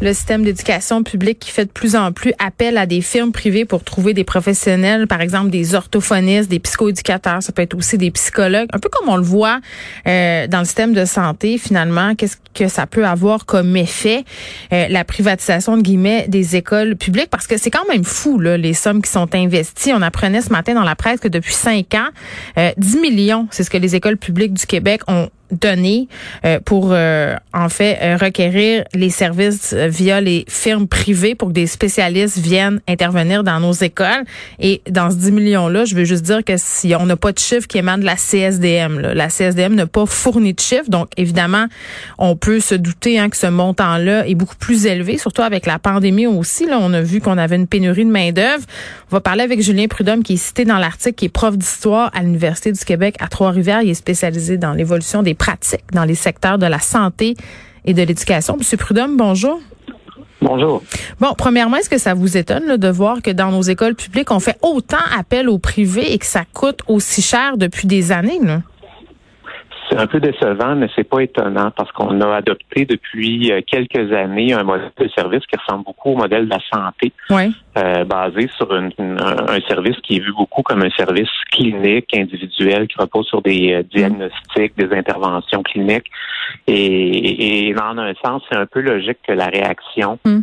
le système d'éducation publique qui fait de plus en plus appel à des firmes privées pour trouver des professionnels, par exemple des orthophonistes, des psychoéducateurs, ça peut être aussi des psychologues, un peu comme on le voit euh, dans le système de santé finalement, qu'est-ce que ça peut avoir comme effet euh, la privatisation de des écoles publiques? Parce que c'est quand même fou là, les sommes qui sont investies. On apprenait ce matin dans la presse que depuis cinq ans, euh, 10 millions, c'est ce que les écoles publiques du Québec ont donné euh, pour euh, en fait euh, requérir les services via les firmes privées pour que des spécialistes viennent intervenir dans nos écoles. Et dans ce 10 millions là je veux juste dire que si on n'a pas de chiffres qui émanent de la CSDM là, la CSDM n'a pas fourni de chiffres. Donc évidemment on peut se douter hein, que ce montant là est beaucoup plus élevé surtout avec la pandémie aussi. Là on a vu qu'on avait une pénurie de main d'œuvre on va parler avec Julien Prudhomme qui est cité dans l'article qui est prof d'histoire à l'université du Québec à Trois-Rivières. Il est spécialisé dans l'évolution des pratiques dans les secteurs de la santé et de l'éducation. Monsieur Prudhomme, bonjour. Bonjour. Bon, premièrement, est-ce que ça vous étonne de voir que dans nos écoles publiques, on fait autant appel au privé et que ça coûte aussi cher depuis des années? Là? C'est un peu décevant, mais c'est pas étonnant parce qu'on a adopté depuis euh, quelques années un modèle de service qui ressemble beaucoup au modèle de la santé, euh, basé sur un service qui est vu beaucoup comme un service clinique individuel qui repose sur des euh, diagnostics, des interventions cliniques. Et, et, dans un sens, c'est un peu logique que la réaction mm.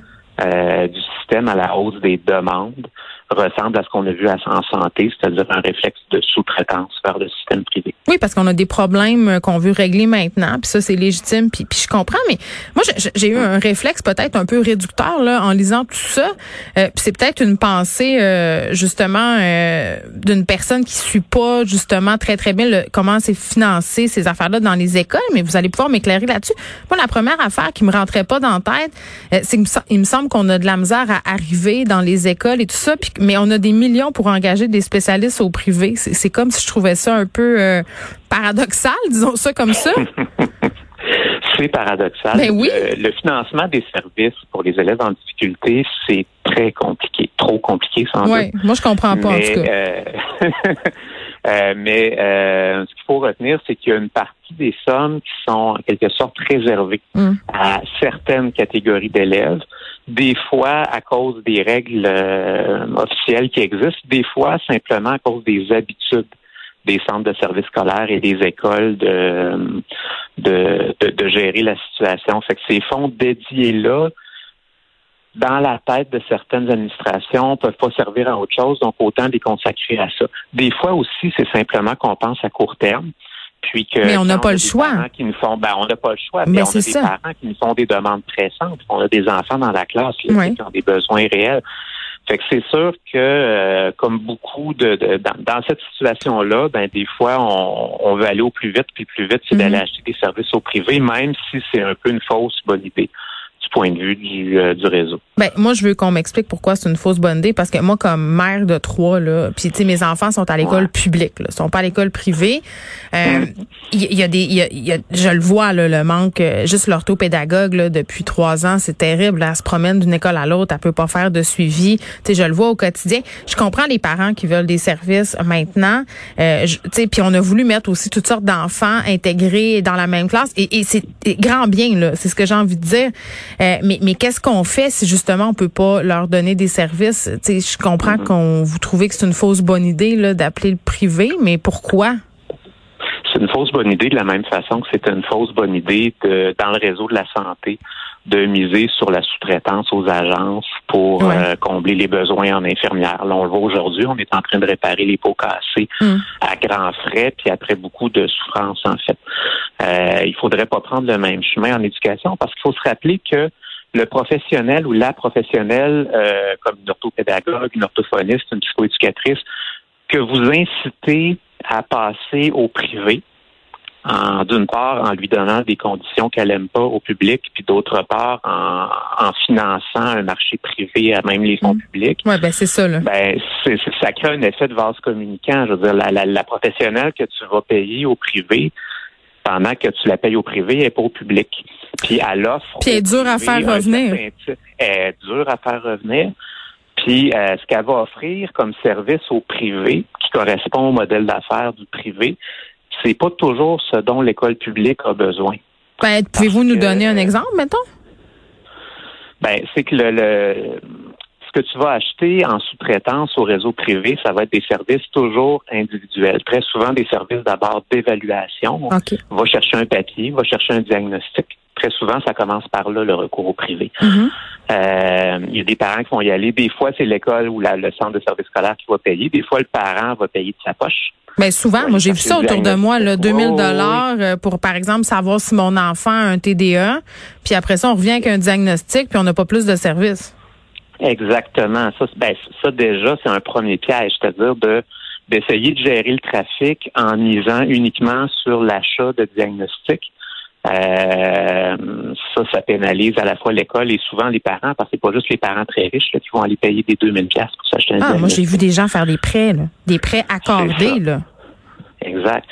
du système à la hausse des demandes ressemble à ce qu'on a vu en santé, c'est-à-dire un réflexe de sous-traitance vers le système privé. Oui, parce qu'on a des problèmes euh, qu'on veut régler maintenant, puis ça c'est légitime, puis, je comprends, mais moi j'ai eu un réflexe peut-être un peu réducteur là en lisant tout ça. Euh, puis c'est peut-être une pensée euh, justement euh, d'une personne qui suit pas justement très très bien le, comment c'est financé ces affaires-là dans les écoles, mais vous allez pouvoir m'éclairer là-dessus. Moi la première affaire qui me rentrait pas dans la tête, c'est qu'il me semble qu'on a de la misère à arriver dans les écoles et tout ça, puis mais on a des millions pour engager des spécialistes au privé. C'est comme si je trouvais ça un peu euh, paradoxal, disons ça comme ça. c'est paradoxal. Ben oui. Euh, le financement des services pour les élèves en difficulté, c'est très compliqué, trop compliqué sans ouais, Moi, je comprends pas en tout cas. Euh, mais ce qu'il faut retenir, c'est qu'il y a une partie des sommes qui sont en quelque sorte réservées mm. à certaines catégories d'élèves des fois à cause des règles euh, officielles qui existent, des fois simplement à cause des habitudes des centres de services scolaires et des écoles de, de, de, gérer la situation. Fait que ces fonds dédiés-là, dans la tête de certaines administrations, peuvent pas servir à autre chose, donc autant les consacrer à ça. Des fois aussi, c'est simplement qu'on pense à court terme. Puis que mais on n'a pas le choix. Qui nous font, ben, on n'a pas le choix. Mais, on a des parents qui nous font des demandes pressantes. On a des enfants dans la classe qui ont des besoins réels. Fait que c'est sûr que, euh, comme beaucoup de, dans, cette situation-là, ben des fois on, veut aller au plus vite, puis plus vite, c'est mm-hmm. d'aller acheter des services au privé, même si c'est un peu une fausse bonne idée point de vue du, euh, du réseau. Ben moi je veux qu'on m'explique pourquoi c'est une fausse bonne idée parce que moi comme mère de trois là, puis tu sais mes enfants sont à l'école publique, là, sont pas à l'école privée. Il euh, y, a des, y a, je le vois là, le manque. Euh, juste l'orthopédagogue là depuis trois ans, c'est terrible. elle se promène d'une école à l'autre, elle peut pas faire de suivi. Tu sais je le vois au quotidien. Je comprends les parents qui veulent des services maintenant. Euh, tu sais puis on a voulu mettre aussi toutes sortes d'enfants intégrés dans la même classe et, et c'est grand bien là. C'est ce que j'ai envie de dire. Euh, mais mais qu'est-ce qu'on fait si justement on peut pas leur donner des services? Sais, Je comprends mm-hmm. qu'on vous trouvez que c'est une fausse bonne idée là d'appeler le privé, mais pourquoi? C'est une fausse bonne idée de la même façon que c'est une fausse bonne idée de, dans le réseau de la santé de miser sur la sous-traitance aux agences pour euh, combler les besoins en infirmières. Là, on le voit aujourd'hui, on est en train de réparer les pots cassés mm. à grands frais, puis après beaucoup de souffrance, en fait. Euh, il faudrait pas prendre le même chemin en éducation parce qu'il faut se rappeler que le professionnel ou la professionnelle, euh, comme une orthopédagogue, une orthophoniste, une psychoéducatrice, que vous incitez à passer au privé, d'une part en lui donnant des conditions qu'elle aime pas au public, puis d'autre part en, finançant un marché privé à même les fonds mm. publics. Ouais, ben c'est ça. Là. Ben c'est, ça crée un effet de vase communicant. Je veux dire, la, la, professionnelle que tu vas payer au privé, pendant que tu la payes au privé, elle n'est pas au public. Puis à l'offre. Puis elle est dure à faire revenir. Elle est dure à faire revenir. Puis Puis ce qu'elle va offrir comme service au privé, qui correspond au modèle d'affaires du privé, c'est pas toujours ce dont l'école publique a besoin. Ben, pouvez-vous nous donner un exemple, mettons? Ben, c'est que le, ce que tu vas acheter en sous-traitance au réseau privé, ça va être des services toujours individuels. Très souvent, des services d'abord d'évaluation. Va chercher un papier, va chercher un diagnostic. Très souvent, ça commence par là, le recours au privé. Mm-hmm. Euh, il y a des parents qui vont y aller. Des fois, c'est l'école ou le centre de service scolaire qui va payer. Des fois, le parent va payer de sa poche. Mais ben, souvent, moi j'ai vu ça autour de moi, là, 2000 dollars euh, pour par exemple savoir si mon enfant a un TDA, puis après ça on revient avec un diagnostic, puis on n'a pas plus de services. Exactement. Ça, ben, ça déjà c'est un premier piège, c'est-à-dire de d'essayer de gérer le trafic en misant uniquement sur l'achat de diagnostics. Euh, ça, ça pénalise à la fois l'école et souvent les parents, parce que c'est pas juste les parents très riches qui vont aller payer des 2000 pièces pour s'acheter un Ah, moi j'ai vu des gens faire des prêts, là. des prêts accordés. Là. Exact.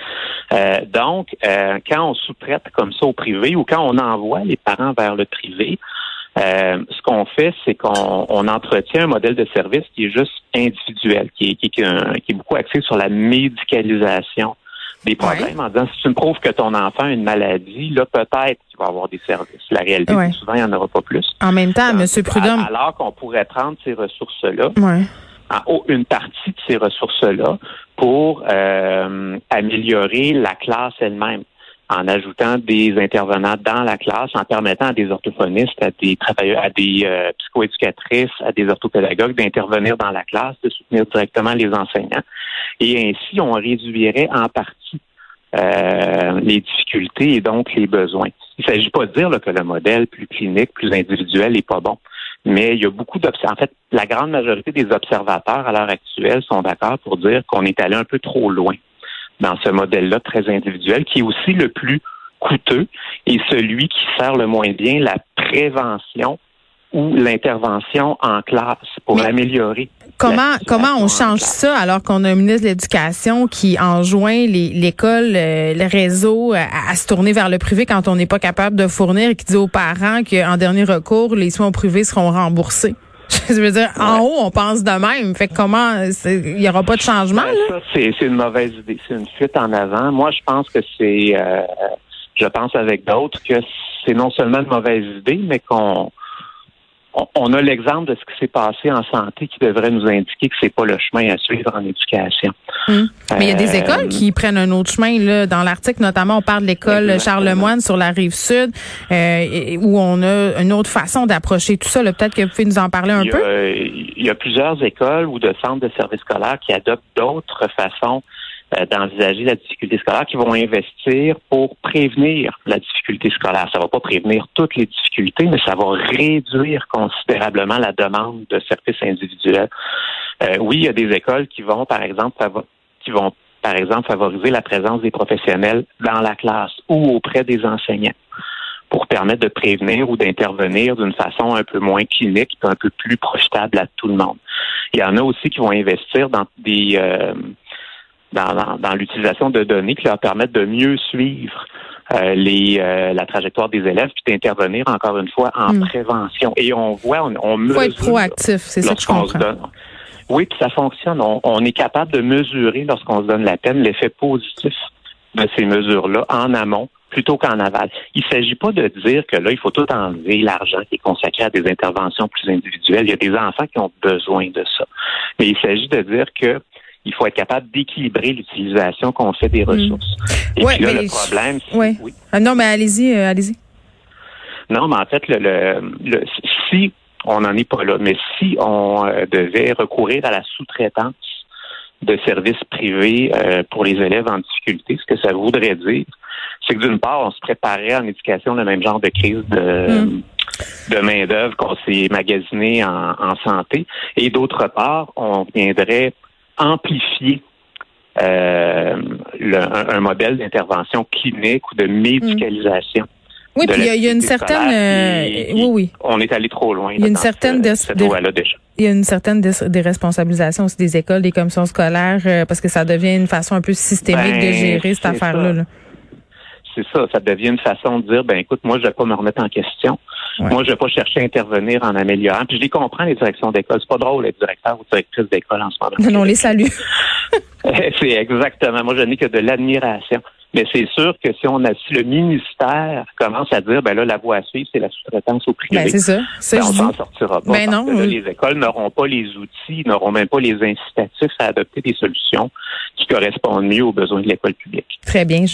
Euh, donc, euh, quand on sous-traite comme ça au privé ou quand on envoie les parents vers le privé, euh, ce qu'on fait, c'est qu'on on entretient un modèle de service qui est juste individuel, qui est, qui, qui est beaucoup axé sur la médicalisation des problèmes en disant si tu me prouves que ton enfant a une maladie, là, peut-être qu'il va avoir des services. La réalité, souvent, il n'y en aura pas plus. En même temps, M. Prudhomme. Alors qu'on pourrait prendre ces ressources-là, ouais. en haut, une partie de ces ressources-là, pour euh, améliorer la classe elle-même en ajoutant des intervenants dans la classe, en permettant à des orthophonistes, à des travailleurs, à des euh, psychoéducatrices, à des orthopédagogues d'intervenir dans la classe, de soutenir directement les enseignants. Et ainsi, on réduirait en partie euh, les difficultés et donc les besoins. Il ne s'agit pas de dire que le modèle plus clinique, plus individuel n'est pas bon. Mais il y a beaucoup d'observateurs. En fait, la grande majorité des observateurs à l'heure actuelle sont d'accord pour dire qu'on est allé un peu trop loin dans ce modèle-là très individuel, qui est aussi le plus coûteux et celui qui sert le moins bien la prévention ou l'intervention en classe pour améliorer. Comment comment on change ça alors qu'on a un ministre de l'Éducation qui enjoint l'école, euh, le réseau à, se tourner vers le privé quand on n'est pas capable de fournir et qui dit aux parents qu'en dernier recours, les soins privés seront remboursés? Je veux dire, en haut, on pense de même. Fait que comment, il n'y aura pas de changement? Ben, c'est une mauvaise idée. C'est une fuite en avant. Moi, je pense que c'est, euh, je pense avec d'autres que c'est non seulement une mauvaise idée, mais qu'on on a l'exemple de ce qui s'est passé en santé qui devrait nous indiquer que c'est pas le chemin à suivre en éducation. Hum. Mais il y a des euh, écoles qui prennent un autre chemin. Là. Dans l'article, notamment, on parle de l'école Charlemagne sur la rive sud, euh, où on a une autre façon d'approcher tout ça. Peut-être que vous pouvez nous en parler un peu. Il y a plusieurs écoles ou de centres de services scolaires qui adoptent d'autres façons euh, d'envisager la difficulté scolaire, qui vont investir pour prévenir la difficulté scolaire. Ça va pas prévenir toutes les difficultés, mais ça va réduire considérablement la demande de services individuels. Euh, oui, il y a des écoles qui vont, par exemple, qui vont, par exemple, favoriser la présence des professionnels dans la classe ou auprès des enseignants pour permettre de prévenir ou d'intervenir d'une façon un peu moins clinique, un peu plus profitable à tout le monde. Il y en a aussi qui vont investir dans des euh, dans, l'utilisation de données qui leur permettent de mieux suivre euh, les, euh, la trajectoire des élèves puis d'intervenir encore une fois en hmm. prévention. Et on voit, on, on mesure. Faut être proactif, c'est ça que je comprends. Oui, puis ça fonctionne. On, est capable de mesurer lorsqu'on se donne la peine l'effet positif de ces mesures-là en amont plutôt qu'en aval. Il ne s'agit pas de dire que là, il faut tout enlever l'argent qui est consacré à des interventions plus individuelles. Il y a des enfants qui ont besoin de ça. Mais il s'agit de dire que il faut être capable d'équilibrer l'utilisation qu'on fait des hmm. ressources. Et puis là, le problème, c'est... Oui. Ah non, mais allez-y, euh, allez-y. Non, mais en fait, le, le, si on n'en est pas là, mais si on euh, devait recourir à la sous-traitance de services privés euh, pour les élèves en difficulté, ce que ça voudrait dire, c'est que d'une part, on se préparait en éducation le même genre de crise de, hmm. de main-d'œuvre qu'on s'est magasiné en, en santé, et d'autre part, on viendrait amplifier euh, un, modèle d'intervention clinique ou de médicalisation. Oui, puis il y, a une certaine. Euh, oui, oui. On est allé trop loin. Il y a une certaine. Il y a une certaine déresponsabilisation aussi des écoles, des commissions scolaires, euh, parce que ça devient une façon un peu systémique de ben, gérer cette affaire-là. C'est ça, ça devient une façon de dire, ben écoute, moi, je vais pas me remettre en question. Moi, je vais pas chercher à intervenir en améliorant. Puis je les comprends, les directions d'école. C'est pas drôle être directeur ou directrice d'école en ce moment. Non, non, on les salue. c'est exactement. Moi, je n'ai que de l'admiration. Mais c'est sûr que si on a, si le ministère commence à dire, ben là, la voie à suivre, c'est la sous-traitance au privé. Ben, c'est ça. Ben, on s'en sortira pas. Ben non. les écoles n'auront pas les outils, n'auront même pas les incitatifs à adopter des solutions qui correspondent mieux aux besoins de l'école publique. Très bien.